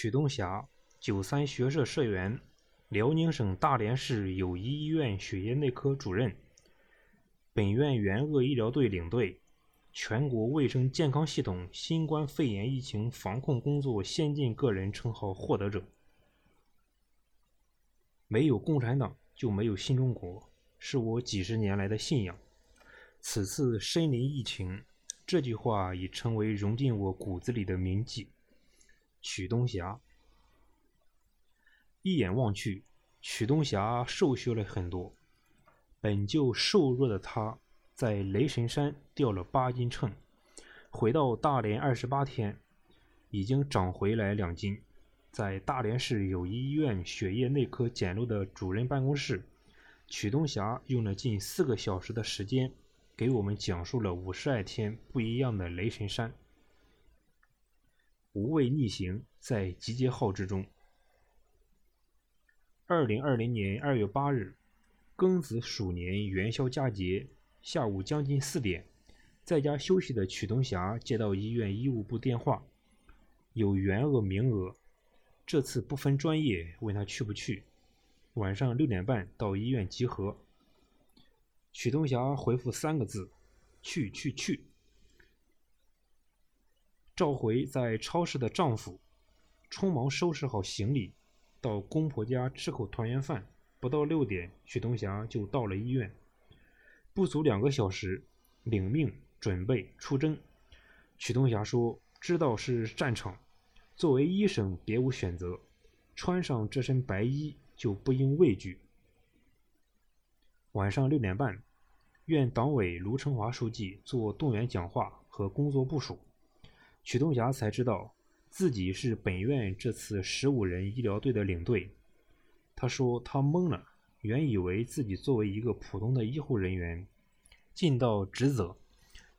曲东霞，九三学社社员，辽宁省大连市友谊医院血液内科主任，本院援鄂医疗队领队，全国卫生健康系统新冠肺炎疫情防控工作先进个人称号获得者。没有共产党，就没有新中国，是我几十年来的信仰。此次身临疫情，这句话已成为融进我骨子里的铭记。曲东霞，一眼望去，曲东霞瘦削了很多。本就瘦弱的她，在雷神山掉了八斤秤，回到大连二十八天，已经长回来两斤。在大连市友谊医院血液内科简陋的主任办公室，曲东霞用了近四个小时的时间。给我们讲述了五十二天不一样的雷神山。无畏逆行，在集结号之中。二零二零年二月八日，庚子鼠年元宵佳节，下午将近四点，在家休息的曲东霞接到医院医务部电话，有援鄂名额，这次不分专业，问他去不去。晚上六点半到医院集合。曲东霞回复三个字：“去去去。”召回在超市的丈夫，匆忙收拾好行李，到公婆家吃口团圆饭。不到六点，曲东霞就到了医院。不足两个小时，领命准备出征。曲东霞说：“知道是战场，作为医生别无选择，穿上这身白衣就不应畏惧。”晚上六点半，院党委卢成华书记做动员讲话和工作部署，许东霞才知道自己是本院这次十五人医疗队的领队。他说他懵了，原以为自己作为一个普通的医护人员，尽到职责，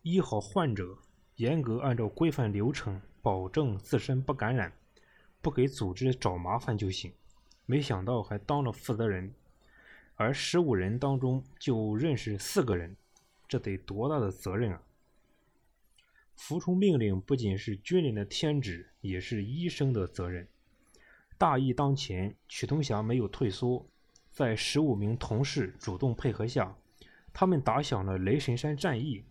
医好患者，严格按照规范流程，保证自身不感染，不给组织找麻烦就行。没想到还当了负责人。而十五人当中就认识四个人，这得多大的责任啊！服从命令不仅是军人的天职，也是医生的责任。大义当前，曲同祥没有退缩，在十五名同事主动配合下，他们打响了雷神山战役。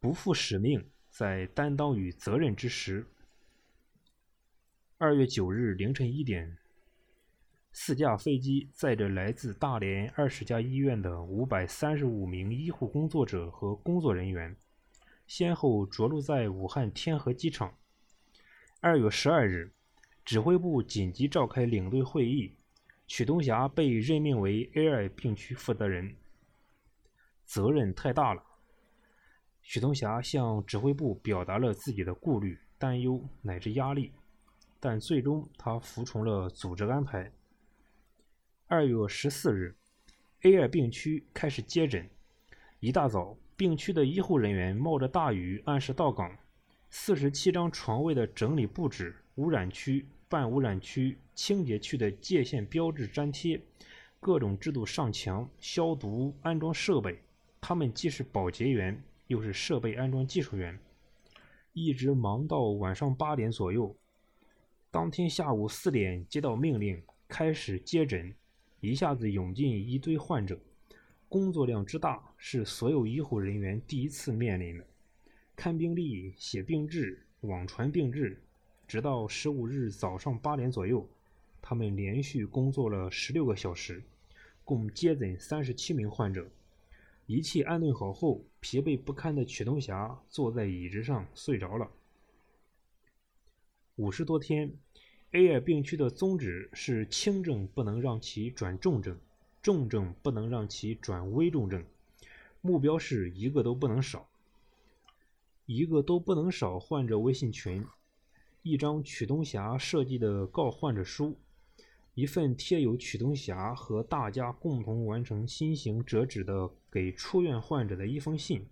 不负使命，在担当与责任之时。二月九日凌晨一点。四架飞机载着来自大连二十家医院的五百三十五名医护工作者和工作人员，先后着陆在武汉天河机场。二月十二日，指挥部紧急召开领队会议，曲东霞被任命为 A 二病区负责人。责任太大了，曲东霞向指挥部表达了自己的顾虑、担忧乃至压力，但最终他服从了组织安排。二月十四日，A 二病区开始接诊。一大早，病区的医护人员冒着大雨按时到岗。四十七张床位的整理布置、污染区、半污染区、清洁区的界限标志粘贴，各种制度上墙、消毒、安装设备。他们既是保洁员，又是设备安装技术员，一直忙到晚上八点左右。当天下午四点接到命令，开始接诊。一下子涌进一堆患者，工作量之大是所有医护人员第一次面临的。看病历、写病志、网传病志，直到十五日早上八点左右，他们连续工作了十六个小时，共接诊三十七名患者。一切安顿好后，疲惫不堪的曲东霞坐在椅子上睡着了。五十多天。A 二病区的宗旨是轻症不能让其转重症，重症不能让其转危重症，目标是一个都不能少。一个都不能少患者微信群，一张曲东霞设计的告患者书，一份贴有曲东霞和大家共同完成新型折纸的给出院患者的一封信，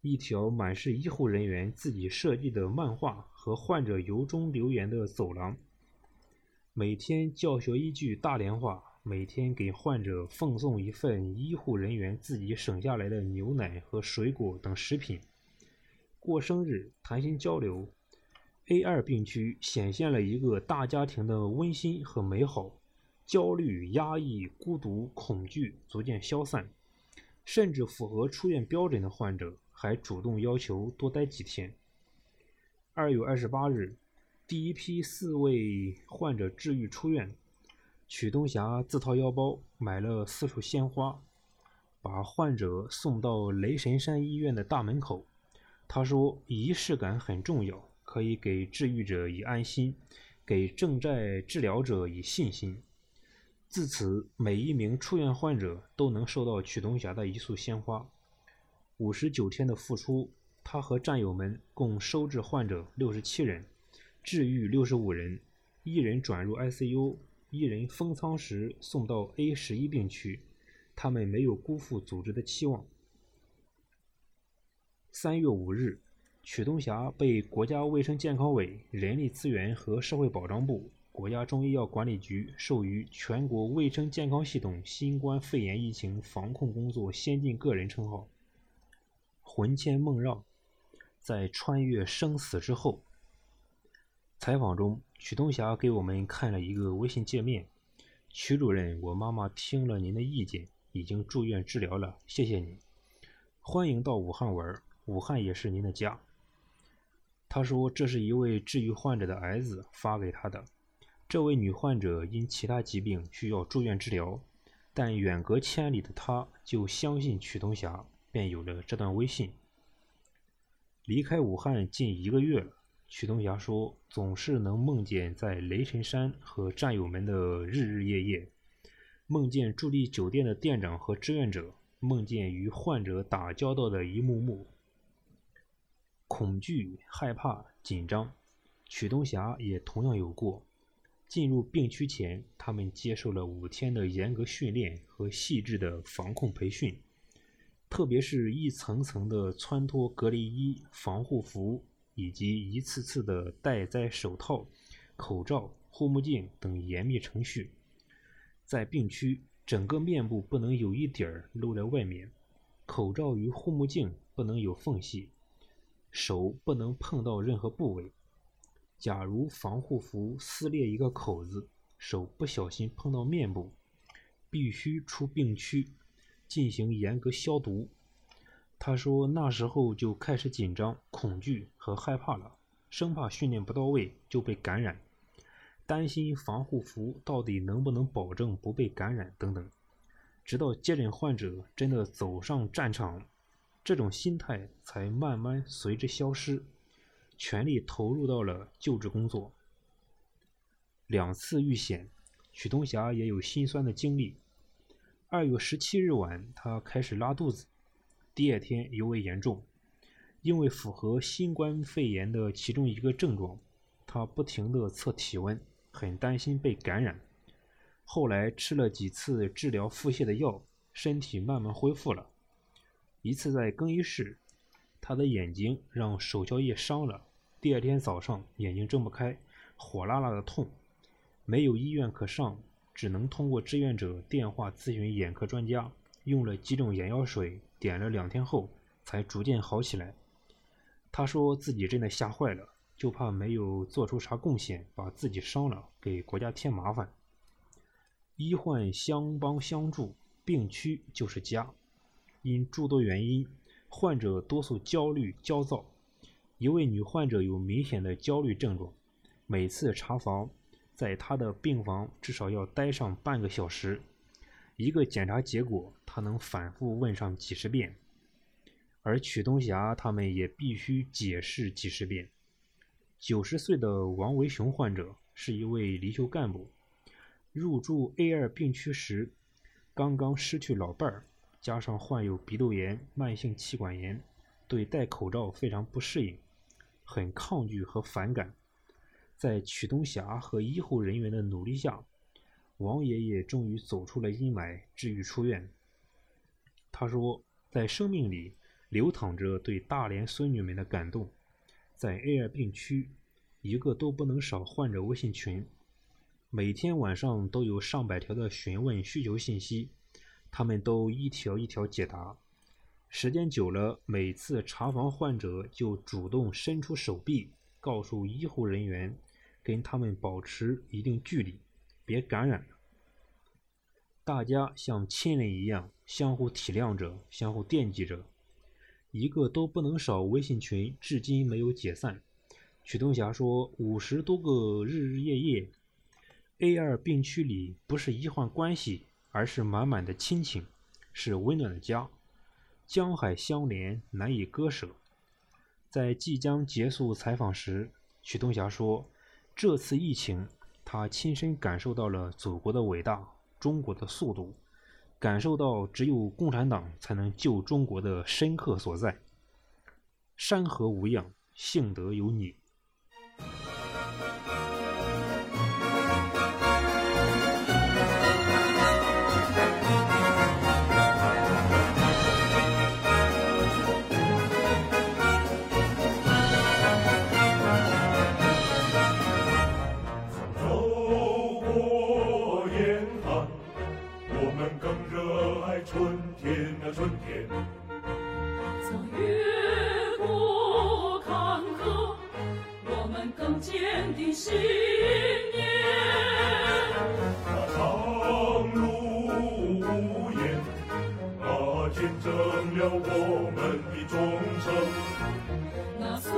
一条满是医护人员自己设计的漫画和患者由衷留言的走廊。每天教学一句大连话，每天给患者奉送一份医护人员自己省下来的牛奶和水果等食品。过生日，谈心交流，A 二病区显现了一个大家庭的温馨和美好，焦虑、压抑、孤独、恐惧逐渐消散，甚至符合出院标准的患者还主动要求多待几天。二月二十八日，第一批四位患者治愈出院，曲东霞自掏腰包买了四束鲜花，把患者送到雷神山医院的大门口。他说：“仪式感很重要。”可以给治愈者以安心，给正在治疗者以信心。自此，每一名出院患者都能收到曲东霞的一束鲜花。五十九天的付出，他和战友们共收治患者六十七人，治愈六十五人，一人转入 ICU，一人封舱时送到 A 十一病区。他们没有辜负组织的期望。三月五日。曲东霞被国家卫生健康委人力资源和社会保障部、国家中医药管理局授予全国卫生健康系统新冠肺炎疫情防控工作先进个人称号。魂牵梦绕，在穿越生死之后。采访中，曲东霞给我们看了一个微信界面：“曲主任，我妈妈听了您的意见，已经住院治疗了，谢谢你。欢迎到武汉玩，武汉也是您的家。”他说：“这是一位治愈患者的儿子发给他的。这位女患者因其他疾病需要住院治疗，但远隔千里的她就相信曲东霞，便有了这段微信。离开武汉近一个月了，曲东霞说，总是能梦见在雷神山和战友们的日日夜夜，梦见驻地酒店的店长和志愿者，梦见与患者打交道的一幕幕。”恐惧、害怕、紧张，曲东霞也同样有过。进入病区前，他们接受了五天的严格训练和细致的防控培训，特别是一层层的穿脱隔离衣、防护服，以及一次次的戴摘手套、口罩、护目镜等严密程序。在病区，整个面部不能有一点儿露在外面，口罩与护目镜不能有缝隙。手不能碰到任何部位。假如防护服撕裂一个口子，手不小心碰到面部，必须出病区进行严格消毒。他说：“那时候就开始紧张、恐惧和害怕了，生怕训练不到位就被感染，担心防护服到底能不能保证不被感染等等。直到接诊患者真的走上战场。”这种心态才慢慢随之消失，全力投入到了救治工作。两次遇险，许东霞也有心酸的经历。二月十七日晚，她开始拉肚子，第二天尤为严重。因为符合新冠肺炎的其中一个症状，他不停地测体温，很担心被感染。后来吃了几次治疗腹泻的药，身体慢慢恢复了。一次在更衣室，他的眼睛让手消液伤了。第二天早上眼睛睁不开，火辣辣的痛，没有医院可上，只能通过志愿者电话咨询眼科专家。用了几种眼药水，点了两天后才逐渐好起来。他说自己真的吓坏了，就怕没有做出啥贡献，把自己伤了，给国家添麻烦。医患相帮相助，病区就是家。因诸多原因，患者多数焦虑、焦躁。一位女患者有明显的焦虑症状，每次查房，在她的病房至少要待上半个小时。一个检查结果，他能反复问上几十遍，而曲东霞他们也必须解释几十遍。九十岁的王维雄患者是一位离休干部，入住 A 二病区时，刚刚失去老伴儿。加上患有鼻窦炎、慢性气管炎，对戴口罩非常不适应，很抗拒和反感。在曲东霞和医护人员的努力下，王爷爷终于走出了阴霾，治愈出院。他说：“在生命里流淌着对大连孙女们的感动。在 A 二病区，一个都不能少患者微信群，每天晚上都有上百条的询问需求信息。”他们都一条一条解答，时间久了，每次查房患者就主动伸出手臂，告诉医护人员，跟他们保持一定距离，别感染了。大家像亲人一样，相互体谅着，相互惦记着。一个都不能少微信群至今没有解散。曲东霞说：“五十多个日日夜夜，A 二病区里不是医患关系，而是满满的亲情，是温暖的家，江海相连，难以割舍。”在即将结束采访时，曲东霞说：“这次疫情，他亲身感受到了祖国的伟大，中国的速度，感受到只有共产党才能救中国的深刻所在。山河无恙，幸得有你。”生了我们的忠诚。那岁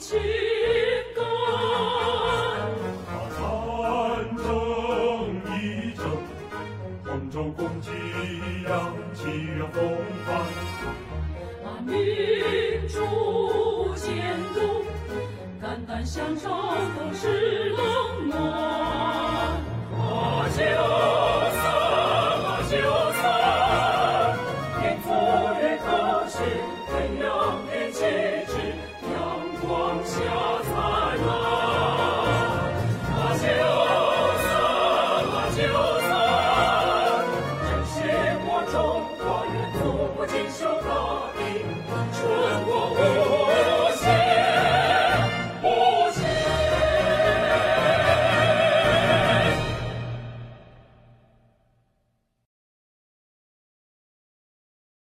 情感把贪争一场同舟共济扬起了风帆把民族建筑肝胆相照。Christ.